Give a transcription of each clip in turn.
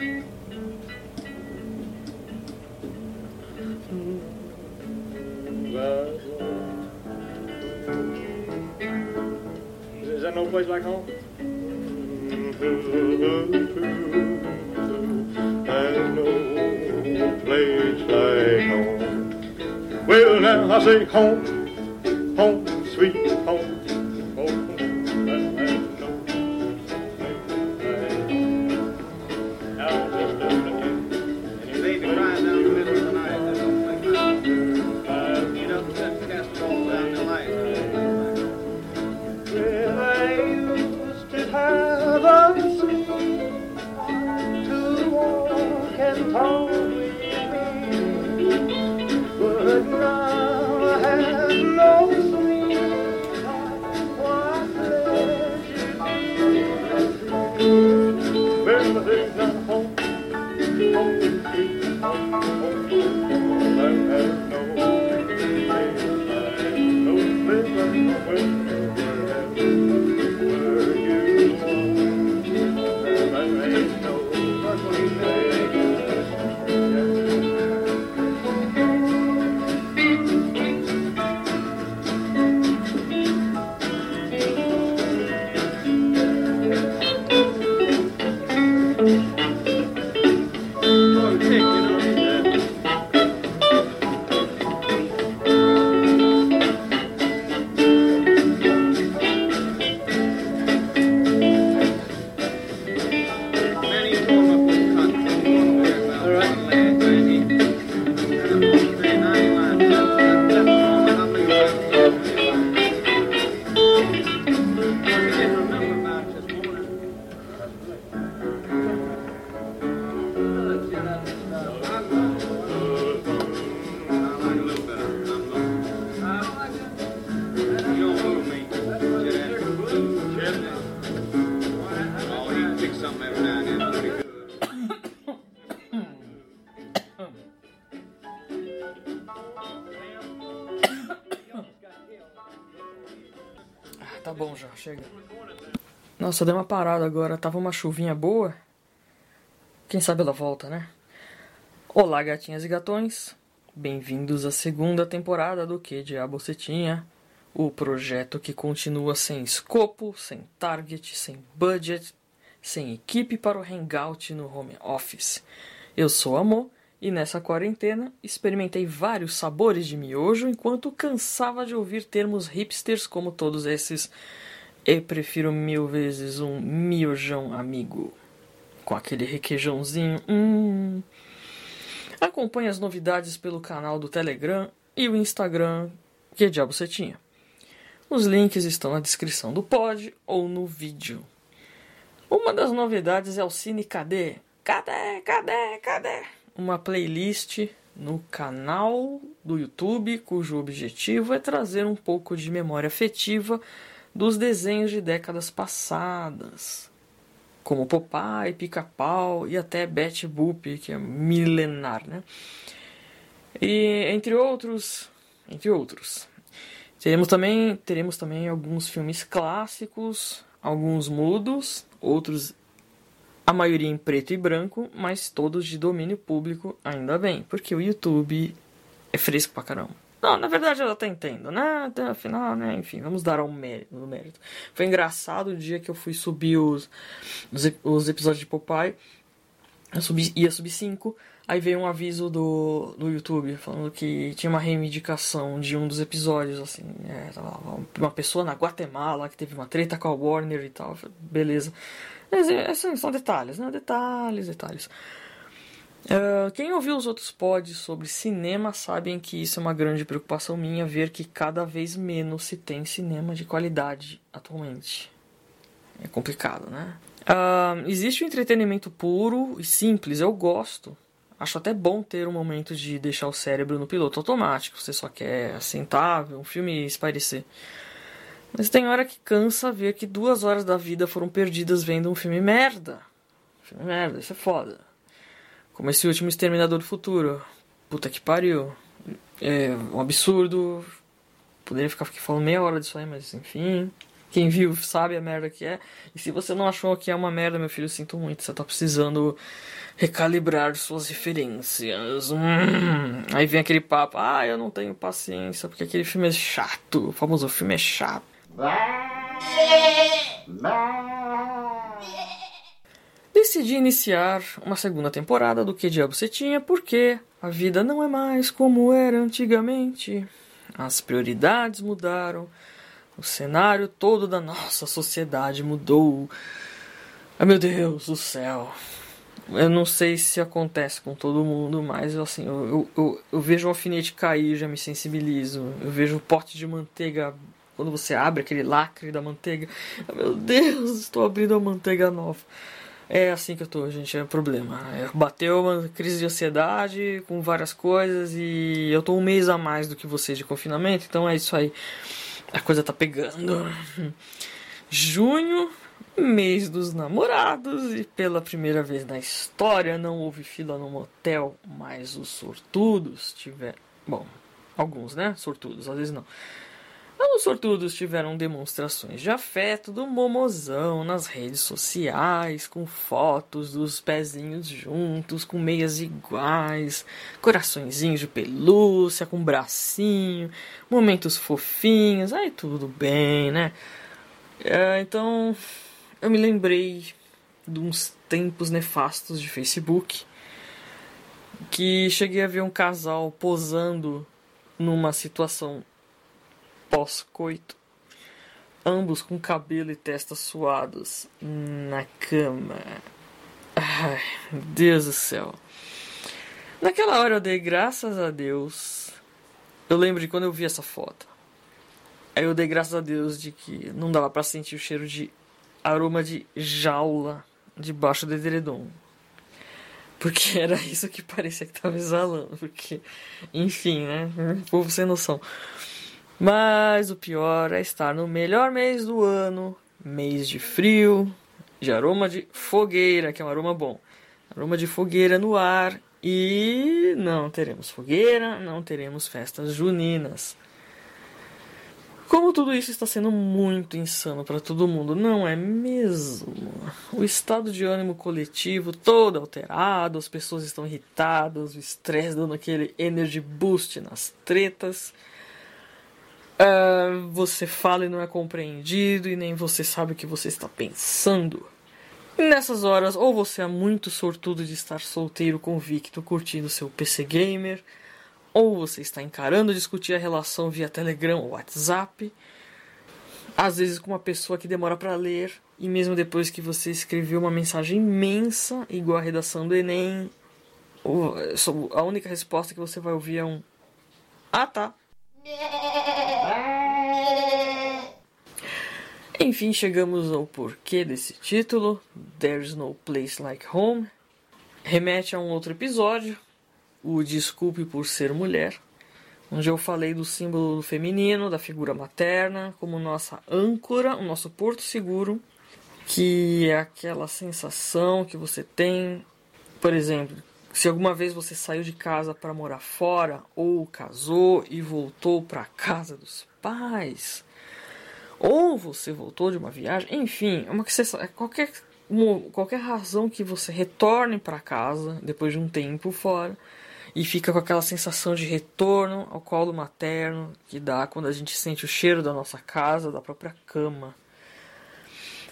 Is that no place like home? There's no place like home. Well, now I say home, home, sweet home. believer. Chega. Nossa, deu uma parada agora, tava uma chuvinha boa. Quem sabe ela volta, né? Olá, gatinhas e gatões. Bem-vindos à segunda temporada do Que Diabo Você Tinha? O projeto que continua sem escopo, sem target, sem budget, sem equipe para o hangout no home office. Eu sou Amor e nessa quarentena experimentei vários sabores de miojo enquanto cansava de ouvir termos hipsters como todos esses. Eu prefiro mil vezes um miojão amigo. Com aquele requeijãozinho. Hum. Acompanhe as novidades pelo canal do Telegram e o Instagram. Que diabo você tinha? Os links estão na descrição do pod ou no vídeo. Uma das novidades é o Cine Cadê? Cadê? Cadê? Cadê? Uma playlist no canal do YouTube cujo objetivo é trazer um pouco de memória afetiva dos desenhos de décadas passadas, como Popeye, Pica-Pau e até Betty Boop, que é milenar, né? E entre outros, entre outros. Teremos também, teremos também alguns filmes clássicos, alguns mudos, outros a maioria em preto e branco, mas todos de domínio público, ainda bem, porque o YouTube é fresco pra caramba. Não, na verdade eu até entendo, né? Até afinal, né? Enfim, vamos dar ao mérito, no mérito. Foi engraçado o dia que eu fui subir os, os, os episódios de Popeye. Eu subi, ia subir 5, aí veio um aviso do, do YouTube falando que tinha uma reivindicação de um dos episódios, assim, é, uma pessoa na Guatemala que teve uma treta com a Warner e tal, beleza. Mas, assim, são detalhes, né? Detalhes, detalhes. Ah, quem ouviu os outros pods sobre cinema sabem que isso é uma grande preocupação minha ver que cada vez menos se tem cinema de qualidade atualmente. É complicado, né? Ah, existe o entretenimento puro e simples, eu gosto. Acho até bom ter um momento de deixar o cérebro no piloto automático. Você só quer sentar, ver um filme e espairecer. Mas tem hora que cansa ver que duas horas da vida foram perdidas vendo um filme merda. Filme merda, isso é foda. Como esse último Exterminador do Futuro. Puta que pariu. É um absurdo. Poderia ficar aqui falando meia hora disso aí, mas enfim. Quem viu sabe a merda que é. E se você não achou que é uma merda, meu filho, sinto muito. Você tá precisando recalibrar suas referências. Hum. Aí vem aquele papo, ah, eu não tenho paciência, porque aquele filme é chato. O famoso filme é chato. Decidi iniciar uma segunda temporada do Que Diabo Você Tinha, porque a vida não é mais como era antigamente. As prioridades mudaram, o cenário todo da nossa sociedade mudou. Ai meu Deus do céu. Eu não sei se acontece com todo mundo, mas assim, eu, eu, eu, vejo o alfinete cair, já me sensibilizo. Eu vejo o pote de manteiga quando você abre aquele lacre da manteiga. Ai, meu Deus, estou abrindo a manteiga nova. É assim que eu tô, gente, é um problema. É, bateu uma crise de ansiedade com várias coisas e eu tô um mês a mais do que vocês de confinamento, então é isso aí. A coisa tá pegando. Junho, mês dos namorados e pela primeira vez na história não houve fila no motel, mas os sortudos tiveram. Bom, alguns, né? Sortudos, às vezes não. Os sortudos tiveram demonstrações de afeto do momozão nas redes sociais, com fotos dos pezinhos juntos, com meias iguais, coraçõezinhos de pelúcia, com bracinho, momentos fofinhos, aí tudo bem, né? É, então, eu me lembrei de uns tempos nefastos de Facebook que cheguei a ver um casal posando numa situação pós-coito, ambos com cabelo e testa suados na cama. Ai, Deus do céu. Naquela hora eu dei graças a Deus. Eu lembro de quando eu vi essa foto. Aí eu dei graças a Deus de que não dava para sentir o cheiro de aroma de jaula debaixo do edredom. Porque era isso que parecia que tava exalando. Porque, enfim, né? O povo sem noção. Mas o pior é estar no melhor mês do ano, mês de frio, de aroma de fogueira, que é um aroma bom. Aroma de fogueira no ar e não teremos fogueira, não teremos festas juninas. Como tudo isso está sendo muito insano para todo mundo, não é mesmo? O estado de ânimo coletivo todo alterado, as pessoas estão irritadas, o estresse dando aquele energy boost nas tretas. Uh, você fala e não é compreendido, e nem você sabe o que você está pensando. E nessas horas, ou você é muito sortudo de estar solteiro, convicto, curtindo seu PC Gamer, ou você está encarando discutir a relação via Telegram ou WhatsApp, às vezes com uma pessoa que demora para ler, e mesmo depois que você escreveu uma mensagem imensa, igual a redação do Enem, a única resposta que você vai ouvir é um Ah tá. Enfim, chegamos ao porquê desse título, There's No Place Like Home. Remete a um outro episódio, o Desculpe por Ser Mulher, onde eu falei do símbolo feminino, da figura materna, como nossa âncora, o nosso porto seguro, que é aquela sensação que você tem, por exemplo, se alguma vez você saiu de casa para morar fora ou casou e voltou para casa dos pais, ou você voltou de uma viagem, enfim, é uma é qualquer uma, qualquer razão que você retorne para casa depois de um tempo fora e fica com aquela sensação de retorno ao colo materno que dá quando a gente sente o cheiro da nossa casa, da própria cama.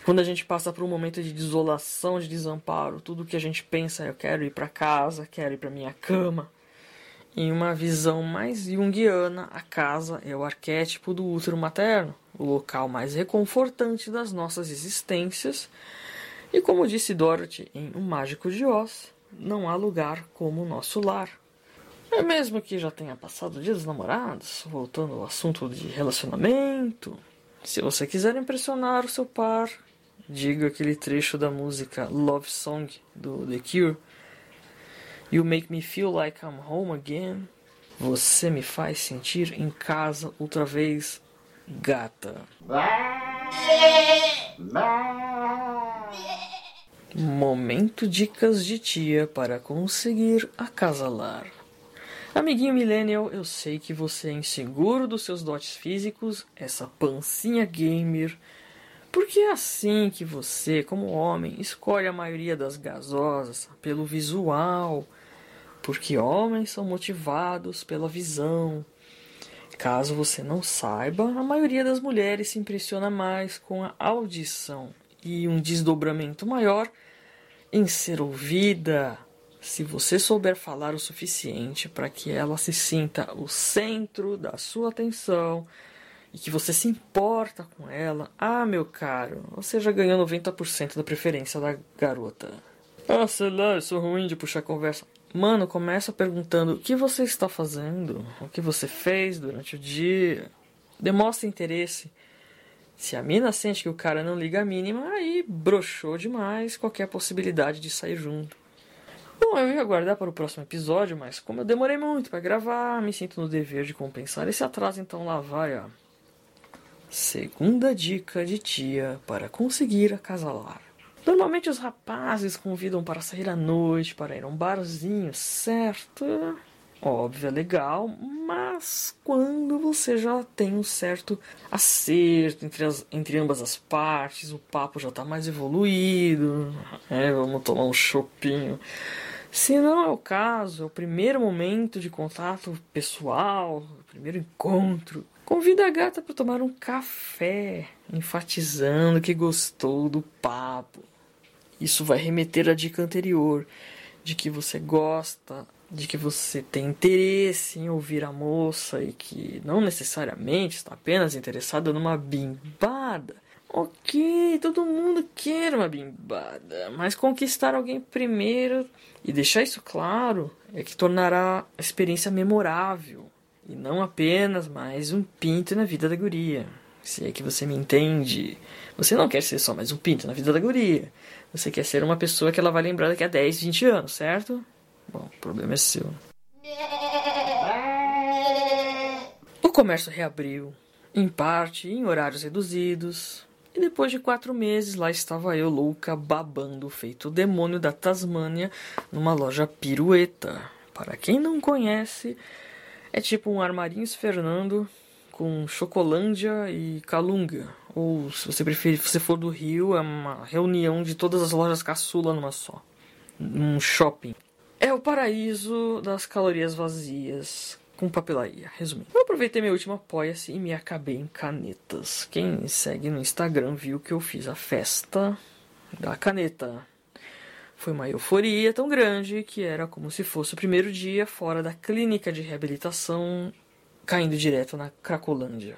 Quando a gente passa por um momento de desolação, de desamparo, tudo que a gente pensa eu quero ir para casa, quero ir para minha cama. Em uma visão mais junguiana, a casa é o arquétipo do útero materno, o local mais reconfortante das nossas existências. E como disse Dorothy em O Mágico de Oz, não há lugar como o nosso lar. É mesmo que já tenha passado o dia dos namorados, voltando ao assunto de relacionamento, se você quiser impressionar o seu par, diga aquele trecho da música Love Song do The Cure. You make me feel like I'm home again. Você me faz sentir em casa outra vez, gata. Momento dicas de tia para conseguir acasalar. Amiguinho millennial, eu sei que você é inseguro dos seus dotes físicos, essa pancinha gamer Porque é assim que você, como homem, escolhe a maioria das gasosas pelo visual. Porque homens são motivados pela visão. Caso você não saiba, a maioria das mulheres se impressiona mais com a audição e um desdobramento maior em ser ouvida. Se você souber falar o suficiente para que ela se sinta o centro da sua atenção e que você se importa com ela, ah, meu caro, você já ganhou 90% da preferência da garota. Ah, sei lá, eu sou ruim de puxar conversa. Mano, começa perguntando o que você está fazendo, o que você fez durante o dia. Demonstra interesse. Se a mina sente que o cara não liga a mínima, aí broxou demais qualquer possibilidade de sair junto. Bom, eu ia aguardar para o próximo episódio, mas como eu demorei muito para gravar, me sinto no dever de compensar esse atraso, então lá vai, ó. Segunda dica de tia para conseguir acasalar. Normalmente os rapazes convidam para sair à noite, para ir a um barzinho, certo? Óbvio, é legal, mas quando você já tem um certo acerto entre, as, entre ambas as partes, o papo já está mais evoluído, é, vamos tomar um chopinho. Se não é o caso, é o primeiro momento de contato pessoal, o primeiro encontro. Convida a gata para tomar um café, enfatizando que gostou do papo. Isso vai remeter à dica anterior, de que você gosta de que você tem interesse em ouvir a moça e que não necessariamente está apenas interessado numa bimbada. Ok, todo mundo quer uma bimbada, mas conquistar alguém primeiro e deixar isso claro é que tornará a experiência memorável e não apenas mais um pinto na vida da guria. Se é que você me entende. Você não quer ser só mais um pinto na vida da guria. Você quer ser uma pessoa que ela vai lembrar daqui a 10, 20 anos, certo? Bom, o problema é seu. O comércio reabriu, em parte em horários reduzidos, e depois de quatro meses lá estava eu louca babando feito demônio da Tasmânia numa loja pirueta. Para quem não conhece, é tipo um armarinhos Fernando com Chocolândia e Calunga. Ou se você preferir, se for do Rio, é uma reunião de todas as lojas caçula numa só. Um shopping. É o paraíso das calorias vazias com papelaria. Resumindo, eu aproveitei meu último apoia-se e me acabei em canetas. Quem me segue no Instagram viu que eu fiz a festa da caneta. Foi uma euforia tão grande que era como se fosse o primeiro dia fora da clínica de reabilitação, caindo direto na Cracolândia.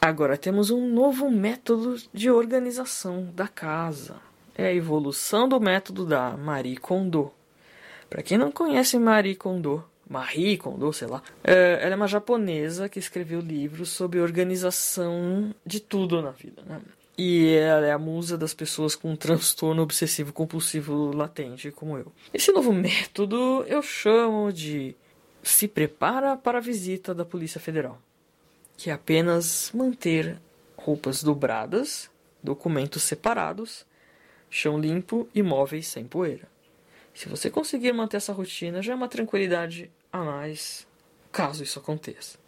Agora temos um novo método de organização da casa. É a evolução do método da Marie Kondo. Para quem não conhece Marie Kondo, Marie Kondo, sei lá, é, ela é uma japonesa que escreveu livros sobre organização de tudo na vida. Né? E ela é a musa das pessoas com transtorno obsessivo compulsivo latente, como eu. Esse novo método eu chamo de se prepara para a visita da Polícia Federal que é apenas manter roupas dobradas, documentos separados, chão limpo e móveis sem poeira. Se você conseguir manter essa rotina, já é uma tranquilidade a mais, caso isso aconteça.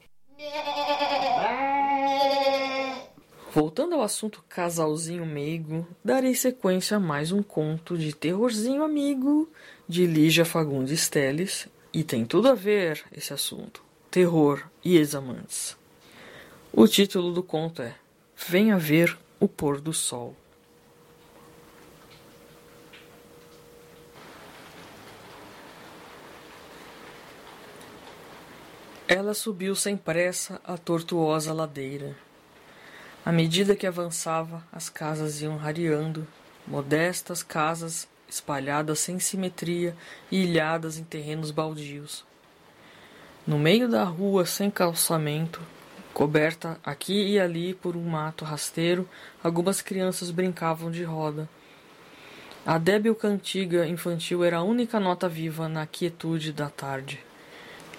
Voltando ao assunto casalzinho meigo, darei sequência a mais um conto de terrorzinho amigo de Lígia Fagundes Teles, e tem tudo a ver esse assunto: terror e ex-amantes. O título do conto é Venha ver o pôr do sol. Ela subiu sem pressa a tortuosa ladeira. À medida que avançava, as casas iam rareando, modestas casas espalhadas sem simetria e ilhadas em terrenos baldios. No meio da rua sem calçamento, Coberta aqui e ali por um mato rasteiro, algumas crianças brincavam de roda. A débil cantiga infantil era a única nota viva na quietude da tarde.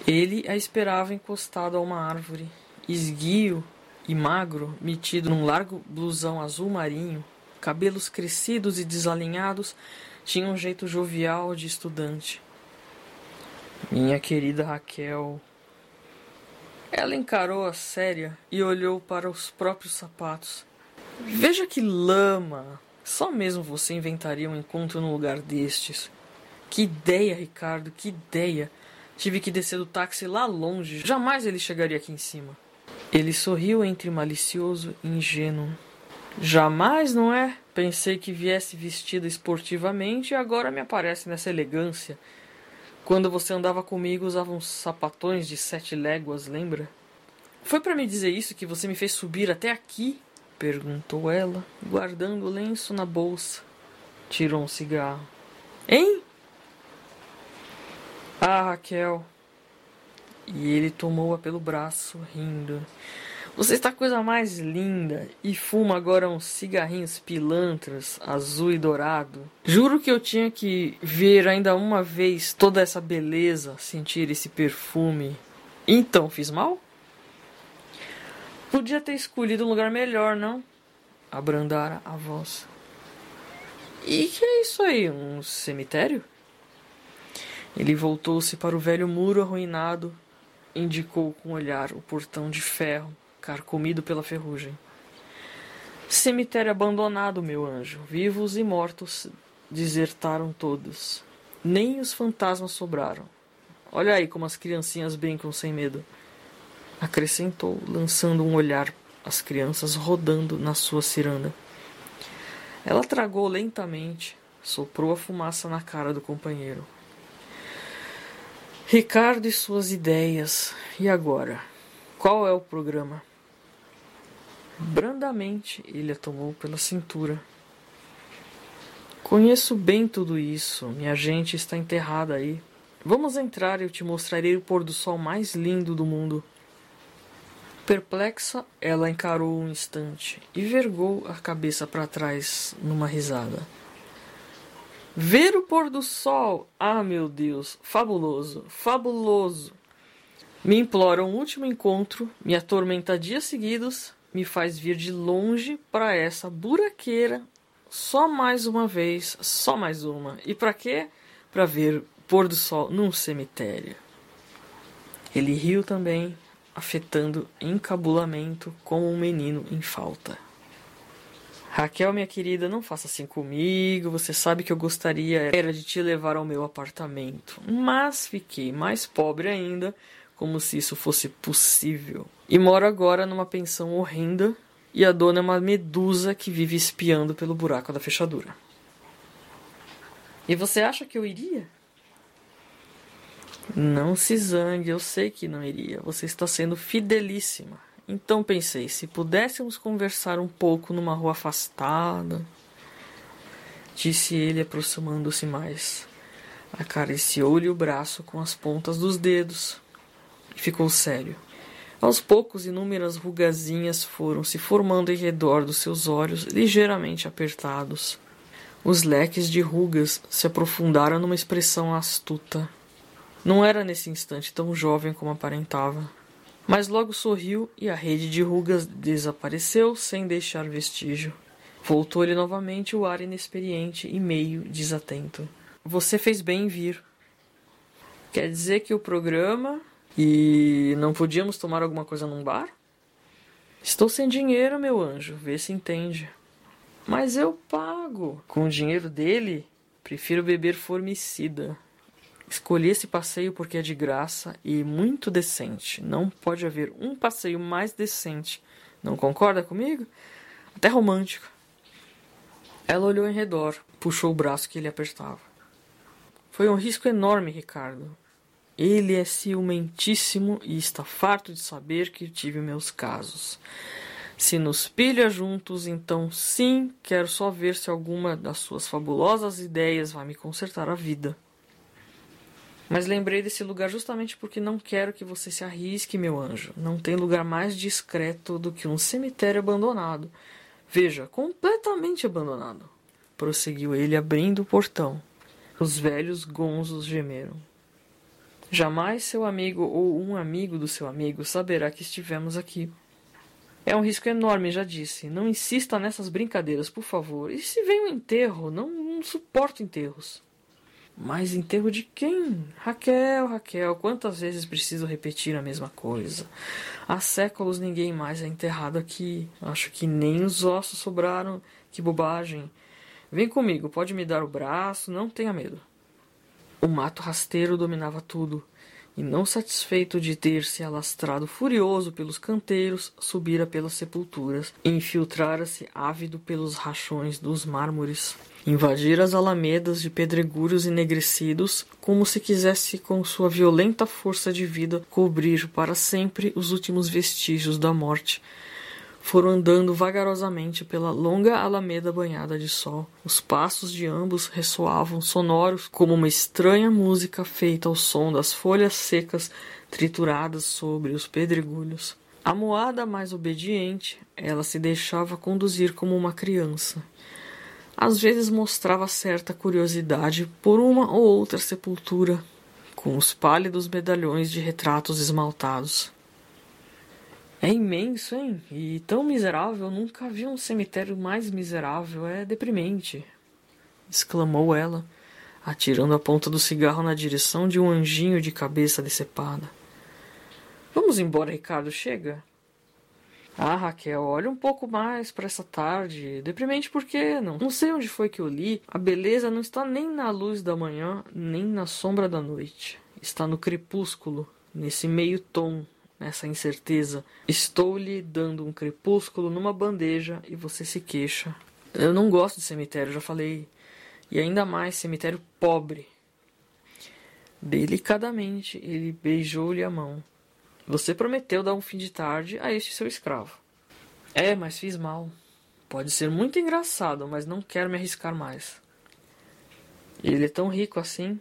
Ele a esperava encostado a uma árvore, esguio e magro, metido num largo blusão azul marinho, cabelos crescidos e desalinhados, tinha um jeito jovial de estudante. Minha querida Raquel, Ela encarou a séria e olhou para os próprios sapatos. Veja que lama! Só mesmo você inventaria um encontro num lugar destes. Que ideia, Ricardo, que ideia! Tive que descer do táxi lá longe. Jamais ele chegaria aqui em cima. Ele sorriu entre malicioso e ingênuo. Jamais, não é? Pensei que viesse vestida esportivamente e agora me aparece nessa elegância. Quando você andava comigo, usava uns sapatões de sete léguas, lembra? Foi para me dizer isso que você me fez subir até aqui? Perguntou ela, guardando o lenço na bolsa. Tirou um cigarro. Hein? Ah, Raquel. E ele tomou-a pelo braço, rindo. Você está a coisa mais linda e fuma agora uns cigarrinhos pilantras, azul e dourado. Juro que eu tinha que ver ainda uma vez toda essa beleza, sentir esse perfume. Então, fiz mal? Podia ter escolhido um lugar melhor, não? Abrandara a voz. E que é isso aí? Um cemitério? Ele voltou-se para o velho muro arruinado, indicou com o olhar o portão de ferro carcomido pela ferrugem. Cemitério abandonado, meu anjo. Vivos e mortos desertaram todos. Nem os fantasmas sobraram. Olha aí como as criancinhas brincam sem medo. Acrescentou, lançando um olhar às crianças rodando na sua ciranda. Ela tragou lentamente, soprou a fumaça na cara do companheiro. Ricardo e suas ideias. E agora? Qual é o programa? Brandamente ele a tomou pela cintura. Conheço bem tudo isso. Minha gente está enterrada aí. Vamos entrar e eu te mostrarei o pôr do sol mais lindo do mundo. Perplexa, ela encarou um instante e vergou a cabeça para trás numa risada. Ver o pôr do sol! Ah, meu Deus! Fabuloso! Fabuloso! Me implora um último encontro, me atormenta dias seguidos, me faz vir de longe para essa buraqueira só mais uma vez, só mais uma. E para quê? Para ver pôr do sol num cemitério. Ele riu também, afetando encabulamento como um menino em falta. Raquel, minha querida, não faça assim comigo. Você sabe que eu gostaria era de te levar ao meu apartamento, mas fiquei mais pobre ainda como se isso fosse possível. E moro agora numa pensão horrenda e a dona é uma medusa que vive espiando pelo buraco da fechadura. E você acha que eu iria? Não se zangue, eu sei que não iria. Você está sendo fidelíssima. Então pensei, se pudéssemos conversar um pouco numa rua afastada, disse ele aproximando-se mais. Acariciou-lhe o braço com as pontas dos dedos e ficou sério. Aos poucos, inúmeras rugazinhas foram se formando em redor dos seus olhos, ligeiramente apertados. Os leques de rugas se aprofundaram numa expressão astuta. Não era nesse instante tão jovem como aparentava. Mas logo sorriu e a rede de rugas desapareceu sem deixar vestígio. Voltou-lhe novamente o ar inexperiente e meio desatento. Você fez bem em vir. Quer dizer que o programa e não podíamos tomar alguma coisa num bar? Estou sem dinheiro, meu anjo, vê se entende. Mas eu pago. Com o dinheiro dele, prefiro beber formicida. Escolhi esse passeio porque é de graça e muito decente. Não pode haver um passeio mais decente. Não concorda comigo? Até romântico. Ela olhou em redor, puxou o braço que ele apertava. Foi um risco enorme, Ricardo. Ele é ciumentíssimo e está farto de saber que tive meus casos. Se nos pilha juntos, então sim, quero só ver se alguma das suas fabulosas ideias vai me consertar a vida. Mas lembrei desse lugar justamente porque não quero que você se arrisque, meu anjo. Não tem lugar mais discreto do que um cemitério abandonado. Veja, completamente abandonado. Prosseguiu ele, abrindo o portão. Os velhos gonzos gemeram. Jamais seu amigo ou um amigo do seu amigo saberá que estivemos aqui. É um risco enorme, já disse. Não insista nessas brincadeiras, por favor. E se vem um enterro? Não, não suporto enterros. Mas enterro de quem? Raquel, Raquel, quantas vezes preciso repetir a mesma coisa? Há séculos ninguém mais é enterrado aqui. Acho que nem os ossos sobraram. Que bobagem. Vem comigo, pode me dar o braço, não tenha medo. O mato rasteiro dominava tudo, e não satisfeito de ter se alastrado furioso pelos canteiros, subira pelas sepulturas, e infiltrara-se ávido pelos rachões dos mármores. Invadir as alamedas de pedregulhos enegrecidos, como se quisesse com sua violenta força de vida cobrir para sempre os últimos vestígios da morte. Foram andando vagarosamente pela longa alameda banhada de sol. Os passos de ambos ressoavam sonoros como uma estranha música feita ao som das folhas secas trituradas sobre os pedregulhos. A moada mais obediente, ela se deixava conduzir como uma criança às vezes mostrava certa curiosidade por uma ou outra sepultura, com os pálidos medalhões de retratos esmaltados. É imenso, hein? E tão miserável, nunca vi um cemitério mais miserável, é deprimente, exclamou ela, atirando a ponta do cigarro na direção de um anjinho de cabeça decepada. Vamos embora, Ricardo, chega. Ah, Raquel, olha um pouco mais para essa tarde. Deprimente por quê? Não, não sei onde foi que eu li. A beleza não está nem na luz da manhã, nem na sombra da noite. Está no crepúsculo, nesse meio tom, nessa incerteza. Estou lhe dando um crepúsculo numa bandeja e você se queixa. Eu não gosto de cemitério, já falei. E ainda mais cemitério pobre. Delicadamente ele beijou-lhe a mão. Você prometeu dar um fim de tarde a este seu escravo. É, mas fiz mal. Pode ser muito engraçado, mas não quero me arriscar mais. Ele é tão rico assim.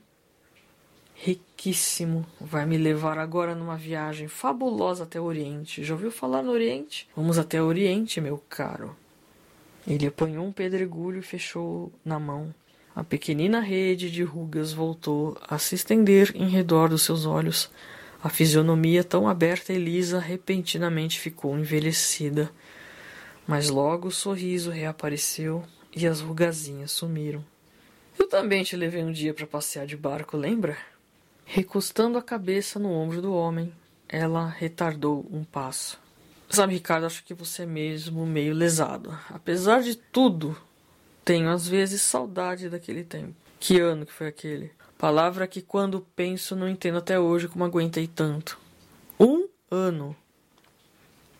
Riquíssimo. Vai me levar agora numa viagem fabulosa até o Oriente. Já ouviu falar no Oriente? Vamos até o Oriente, meu caro. Ele apanhou um pedregulho e fechou na mão. A pequenina rede de rugas voltou a se estender em redor dos seus olhos. A fisionomia tão aberta e lisa repentinamente ficou envelhecida, mas logo o sorriso reapareceu e as rugazinhas sumiram. Eu também te levei um dia para passear de barco, lembra? Recostando a cabeça no ombro do homem, ela retardou um passo. Sabe, Ricardo, acho que você é mesmo meio lesado. Apesar de tudo, tenho às vezes saudade daquele tempo. Que ano que foi aquele? Palavra que quando penso não entendo até hoje como aguentei tanto. Um ano.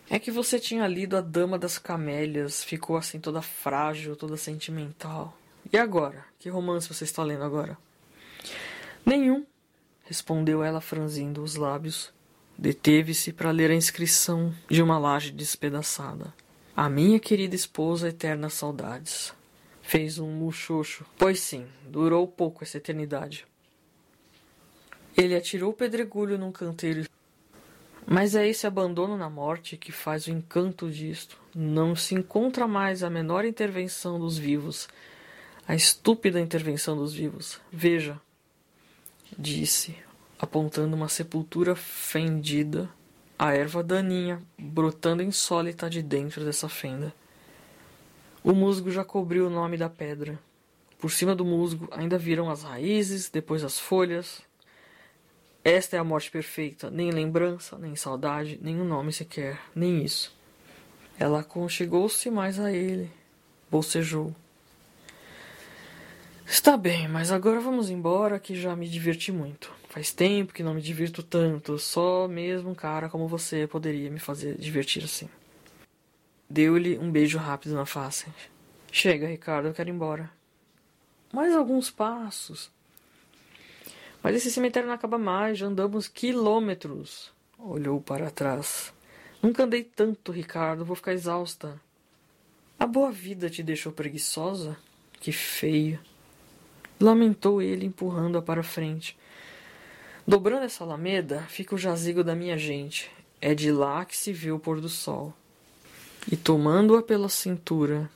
É que você tinha lido A Dama das Camélias, ficou assim toda frágil, toda sentimental. E agora? Que romance você está lendo agora? Nenhum, respondeu ela franzindo os lábios. Deteve-se para ler a inscrição de uma laje despedaçada. A minha querida esposa, eternas saudades. Fez um muxoxo. Pois sim, durou pouco essa eternidade. Ele atirou o pedregulho num canteiro. Mas é esse abandono na morte que faz o encanto disto. Não se encontra mais a menor intervenção dos vivos. A estúpida intervenção dos vivos. Veja, disse, apontando uma sepultura fendida, a erva daninha brotando insólita de dentro dessa fenda. O musgo já cobriu o nome da pedra. Por cima do musgo ainda viram as raízes, depois as folhas, esta é a morte perfeita, nem lembrança, nem saudade, nem um nome sequer, nem isso. Ela aconchegou-se mais a ele, bocejou. Está bem, mas agora vamos embora que já me diverti muito. Faz tempo que não me divirto tanto, só mesmo um cara como você poderia me fazer divertir assim. Deu-lhe um beijo rápido na face. Chega, Ricardo, eu quero ir embora. Mais alguns passos. Mas esse cemitério não acaba mais, já andamos quilômetros. Olhou para trás. Nunca andei tanto, Ricardo, vou ficar exausta. A boa vida te deixou preguiçosa? Que feio. Lamentou ele, empurrando-a para frente. Dobrando essa alameda, fica o jazigo da minha gente. É de lá que se vê o pôr do sol. E tomando-a pela cintura,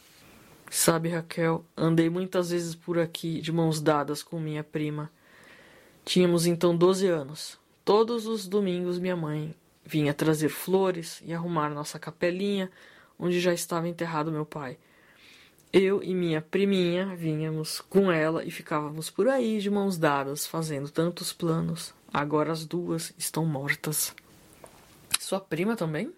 sabe, Raquel, andei muitas vezes por aqui de mãos dadas com minha prima. Tínhamos então doze anos. Todos os domingos minha mãe vinha trazer flores e arrumar nossa capelinha, onde já estava enterrado meu pai. Eu e minha priminha vinhamos com ela e ficávamos por aí de mãos dadas, fazendo tantos planos. Agora as duas estão mortas. Sua prima também?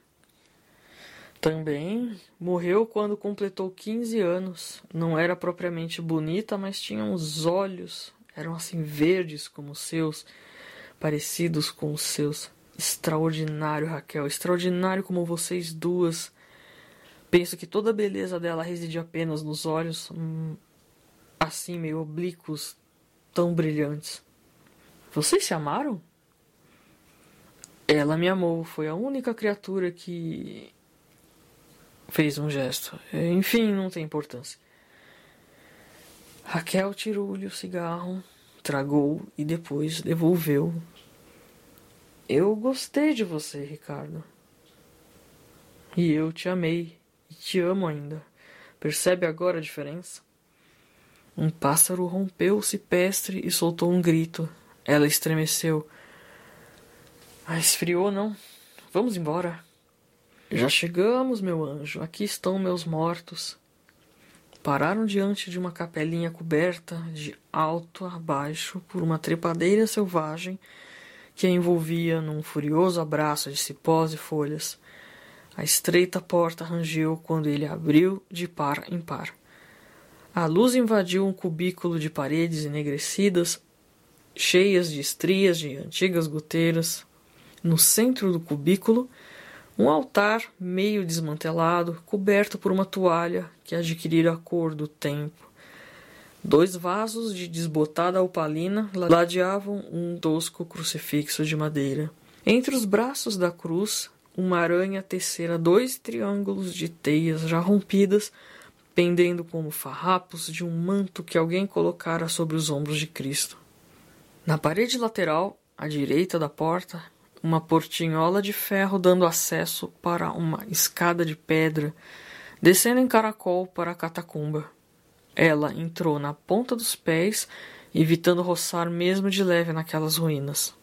Também morreu quando completou 15 anos. Não era propriamente bonita, mas tinha uns olhos, eram assim verdes como os seus, parecidos com os seus. Extraordinário, Raquel, extraordinário como vocês duas. Penso que toda a beleza dela reside apenas nos olhos, hum, assim meio oblíquos, tão brilhantes. Vocês se amaram? Ela me amou, foi a única criatura que fez um gesto. Enfim, não tem importância. Raquel tirou-lhe o cigarro, tragou e depois devolveu. Eu gostei de você, Ricardo. E eu te amei e te amo ainda. Percebe agora a diferença? Um pássaro rompeu o cipestre e soltou um grito. Ela estremeceu. Ah, esfriou, não? Vamos embora. Já chegamos, meu anjo. Aqui estão meus mortos. Pararam diante de uma capelinha coberta de alto a baixo por uma trepadeira selvagem que a envolvia num furioso abraço de cipós e folhas. A estreita porta rangeu quando ele abriu de par em par. A luz invadiu um cubículo de paredes enegrecidas, cheias de estrias de antigas goteiras. No centro do cubículo, um altar meio desmantelado, coberto por uma toalha que adquirira a cor do tempo. Dois vasos de desbotada opalina ladeavam um tosco crucifixo de madeira. Entre os braços da cruz, uma aranha tecera dois triângulos de teias já rompidas, pendendo como farrapos de um manto que alguém colocara sobre os ombros de Cristo. Na parede lateral, à direita da porta, uma portinhola de ferro dando acesso para uma escada de pedra, descendo em caracol para a catacumba. Ela entrou na ponta dos pés, evitando roçar mesmo de leve naquelas ruínas.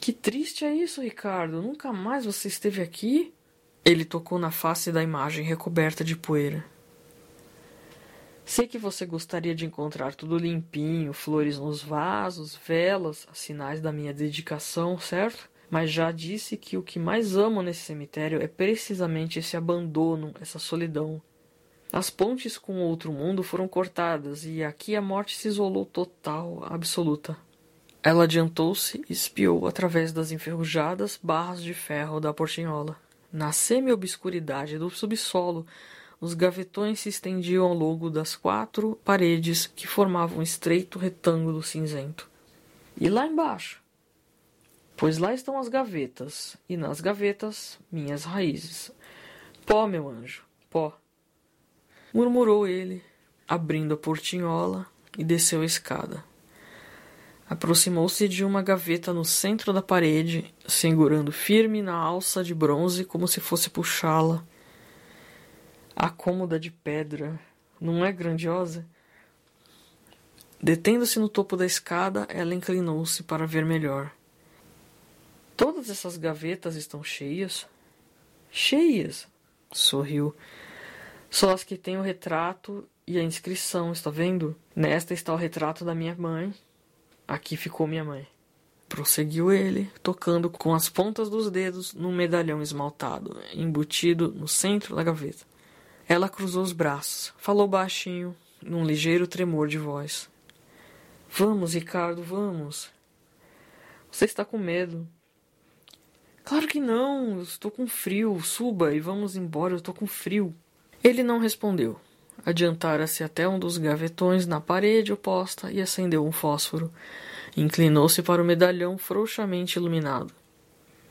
Que triste é isso, Ricardo. Nunca mais você esteve aqui? Ele tocou na face da imagem recoberta de poeira. Sei que você gostaria de encontrar tudo limpinho, flores nos vasos, velas, sinais da minha dedicação, certo? Mas já disse que o que mais amo nesse cemitério é precisamente esse abandono, essa solidão. As pontes com o outro mundo foram cortadas e aqui a morte se isolou total, absoluta. Ela adiantou-se e espiou através das enferrujadas barras de ferro da portinhola. Na semi-obscuridade do subsolo, os gavetões se estendiam ao longo das quatro paredes que formavam um estreito retângulo cinzento. E lá embaixo? Pois lá estão as gavetas, e nas gavetas minhas raízes. Pó, meu anjo, pó. Murmurou ele, abrindo a portinhola e desceu a escada. Aproximou-se de uma gaveta no centro da parede, segurando firme na alça de bronze como se fosse puxá-la a cômoda de pedra não é grandiosa? Detendo-se no topo da escada, ela inclinou-se para ver melhor. Todas essas gavetas estão cheias? Cheias, sorriu. Só as que têm o retrato e a inscrição, está vendo? Nesta está o retrato da minha mãe. Aqui ficou minha mãe. Prosseguiu ele, tocando com as pontas dos dedos num medalhão esmaltado, embutido no centro da gaveta. Ela cruzou os braços, falou baixinho, num ligeiro tremor de voz. Vamos, Ricardo, vamos. Você está com medo. Claro que não, estou com frio. Suba e vamos embora, estou com frio. Ele não respondeu. Adiantara-se até um dos gavetões na parede oposta e acendeu um fósforo. Inclinou-se para o medalhão frouxamente iluminado.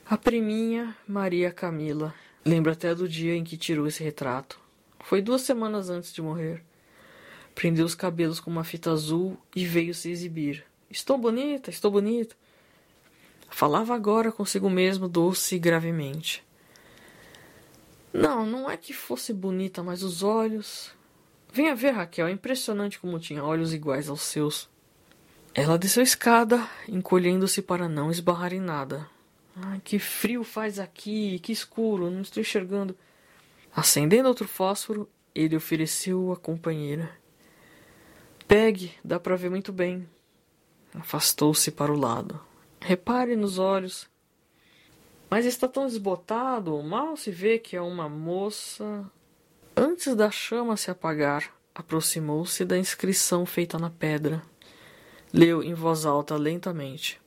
A priminha Maria Camila. Lembra até do dia em que tirou esse retrato. Foi duas semanas antes de morrer. Prendeu os cabelos com uma fita azul e veio se exibir. Estou bonita, estou bonita. Falava agora consigo mesmo, doce e gravemente. Não, não é que fosse bonita, mas os olhos. Venha ver, Raquel, é impressionante como tinha olhos iguais aos seus. Ela desceu a escada, encolhendo-se para não esbarrar em nada. Ai, que frio faz aqui, que escuro, não estou enxergando. Acendendo outro fósforo, ele ofereceu a companheira. Pegue, dá para ver muito bem. Afastou-se para o lado. Repare nos olhos. Mas está tão desbotado, mal se vê que é uma moça. Antes da chama se apagar, aproximou-se da inscrição feita na pedra. Leu em voz alta lentamente.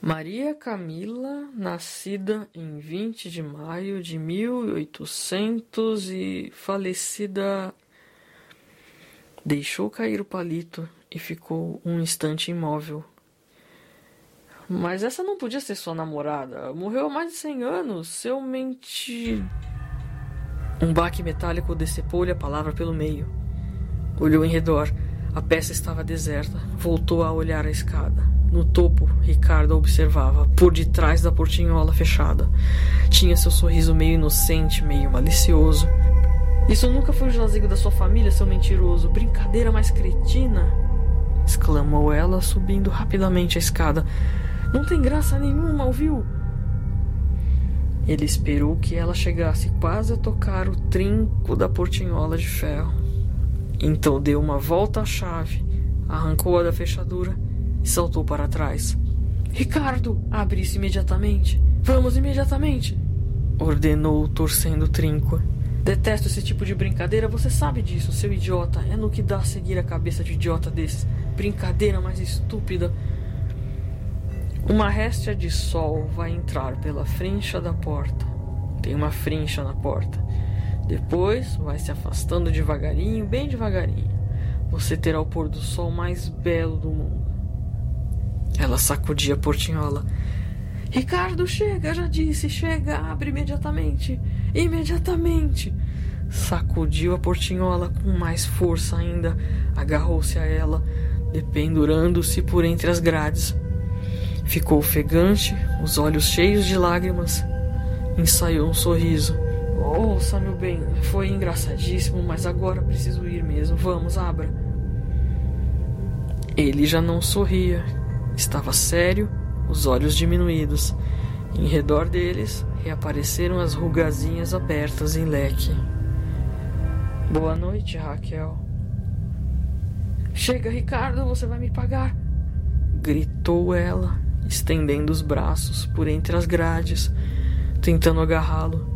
Maria Camila, nascida em 20 de maio de 1800 e falecida. Deixou cair o palito e ficou um instante imóvel. Mas essa não podia ser sua namorada. Morreu há mais de 100 anos. Seu mente. Um baque metálico decepou-lhe a palavra pelo meio. Olhou em redor. A peça estava deserta. Voltou a olhar a escada. No topo, Ricardo observava, por detrás da portinhola fechada. Tinha seu sorriso meio inocente, meio malicioso. Isso nunca foi o jazigo da sua família, seu mentiroso. Brincadeira mais cretina! exclamou ela, subindo rapidamente a escada. Não tem graça nenhuma, ouviu? Ele esperou que ela chegasse quase a tocar o trinco da portinhola de ferro. Então deu uma volta à chave, arrancou-a da fechadura e saltou para trás. Ricardo, abre isso imediatamente. Vamos imediatamente! Ordenou, torcendo o trinco. Detesto esse tipo de brincadeira, você sabe disso, seu idiota. É no que dá seguir a cabeça de idiota desses. Brincadeira mais estúpida. Uma réstia de sol vai entrar pela frincha da porta. Tem uma frincha na porta. Depois vai se afastando devagarinho, bem devagarinho. Você terá o pôr do sol mais belo do mundo. Ela sacudia a portinhola. Ricardo, chega, já disse, chega, abre imediatamente, imediatamente. Sacudiu a portinhola com mais força ainda, agarrou-se a ela, dependurando-se por entre as grades. Ficou ofegante, os olhos cheios de lágrimas. Ensaiou um sorriso. Ouça, meu bem, foi engraçadíssimo, mas agora preciso ir mesmo. Vamos, abra. Ele já não sorria, Estava sério, os olhos diminuídos. Em redor deles reapareceram as rugazinhas abertas em leque. Boa noite, Raquel. Chega, Ricardo, você vai me pagar! gritou ela, estendendo os braços por entre as grades, tentando agarrá-lo.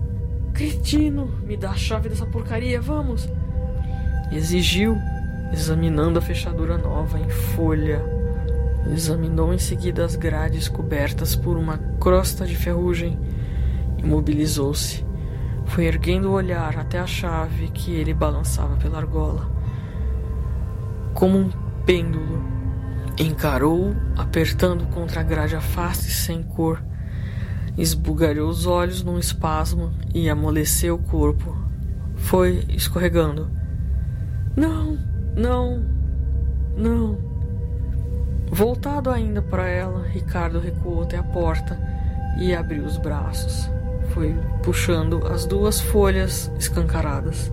Cretino, me dá a chave dessa porcaria, vamos! Exigiu, examinando a fechadura nova em folha Examinou em seguida as grades cobertas por uma crosta de ferrugem. Imobilizou-se. Foi erguendo o olhar até a chave que ele balançava pela argola. Como um pêndulo, encarou-o, apertando contra a grade a face sem cor. Esbugalhou os olhos num espasmo e amoleceu o corpo. Foi escorregando. Não, não, não. Voltado ainda para ela, Ricardo recuou até a porta e abriu os braços. Foi puxando as duas folhas escancaradas.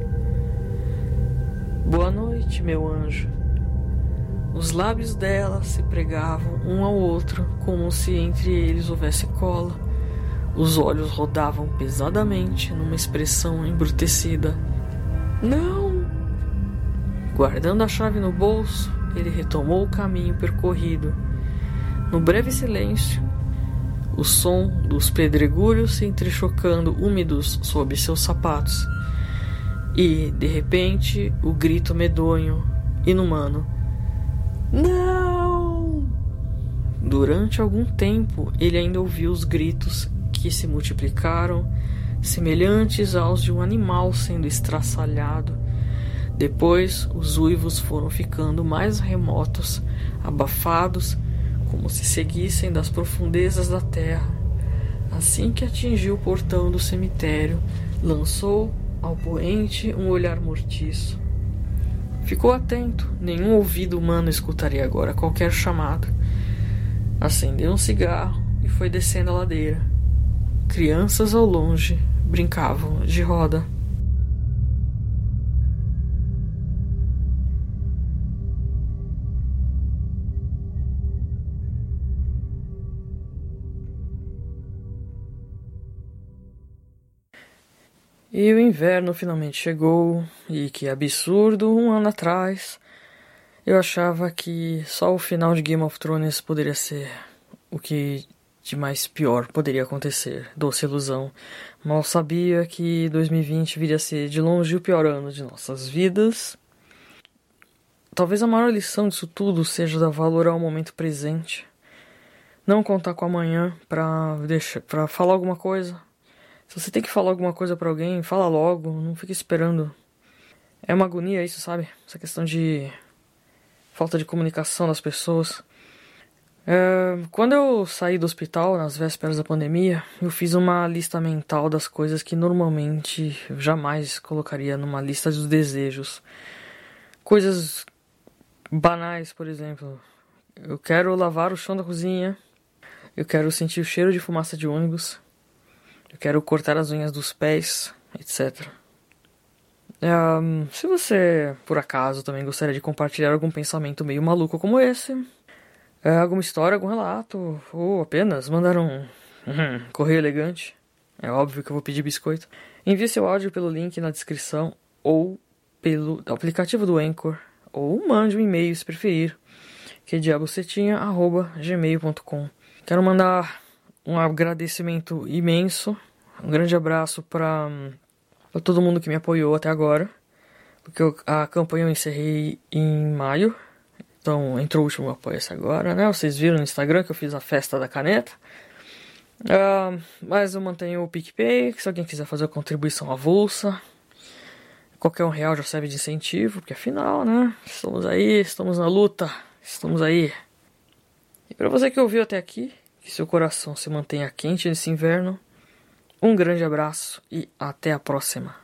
Boa noite, meu anjo. Os lábios dela se pregavam um ao outro, como se entre eles houvesse cola. Os olhos rodavam pesadamente numa expressão embrutecida. Não! Guardando a chave no bolso, ele retomou o caminho percorrido. No breve silêncio, o som dos pedregulhos se entrechocando úmidos sob seus sapatos. E, de repente, o grito medonho, inumano: Não! Durante algum tempo, ele ainda ouviu os gritos que se multiplicaram, semelhantes aos de um animal sendo estraçalhado depois, os uivos foram ficando mais remotos, abafados, como se seguissem das profundezas da terra. Assim que atingiu o portão do cemitério, lançou ao poente um olhar mortiço. Ficou atento, nenhum ouvido humano escutaria agora qualquer chamado. Acendeu um cigarro e foi descendo a ladeira. Crianças ao longe brincavam de roda. E o inverno finalmente chegou, e que absurdo, um ano atrás eu achava que só o final de Game of Thrones poderia ser o que de mais pior poderia acontecer. Doce ilusão. Mal sabia que 2020 viria a ser de longe o pior ano de nossas vidas. Talvez a maior lição disso tudo seja dar valor ao momento presente. Não contar com amanhã pra, deixar, pra falar alguma coisa, se você tem que falar alguma coisa para alguém, fala logo, não fica esperando. É uma agonia isso, sabe? Essa questão de falta de comunicação das pessoas. É, quando eu saí do hospital nas vésperas da pandemia, eu fiz uma lista mental das coisas que normalmente eu jamais colocaria numa lista dos desejos. Coisas banais, por exemplo. Eu quero lavar o chão da cozinha. Eu quero sentir o cheiro de fumaça de ônibus. Eu quero cortar as unhas dos pés, etc. Um, se você, por acaso, também gostaria de compartilhar algum pensamento meio maluco como esse, é, alguma história, algum relato, ou apenas mandar um, um correio elegante, é óbvio que eu vou pedir biscoito, envie seu áudio pelo link na descrição ou pelo aplicativo do Anchor, ou mande um e-mail se preferir, que é diabocetinha.gmail.com. Quero mandar um agradecimento imenso, um grande abraço para todo mundo que me apoiou até agora, porque eu, a campanha eu encerrei em maio, então entrou o último apoio-se agora, né? Vocês viram no Instagram que eu fiz a festa da caneta. Uh, mas eu mantenho o PicPay, se alguém quiser fazer a contribuição avulsa, qualquer um real já serve de incentivo, porque afinal, né? Estamos aí, estamos na luta, estamos aí. E para você que ouviu até aqui, que seu coração se mantenha quente nesse inverno. Um grande abraço e até a próxima.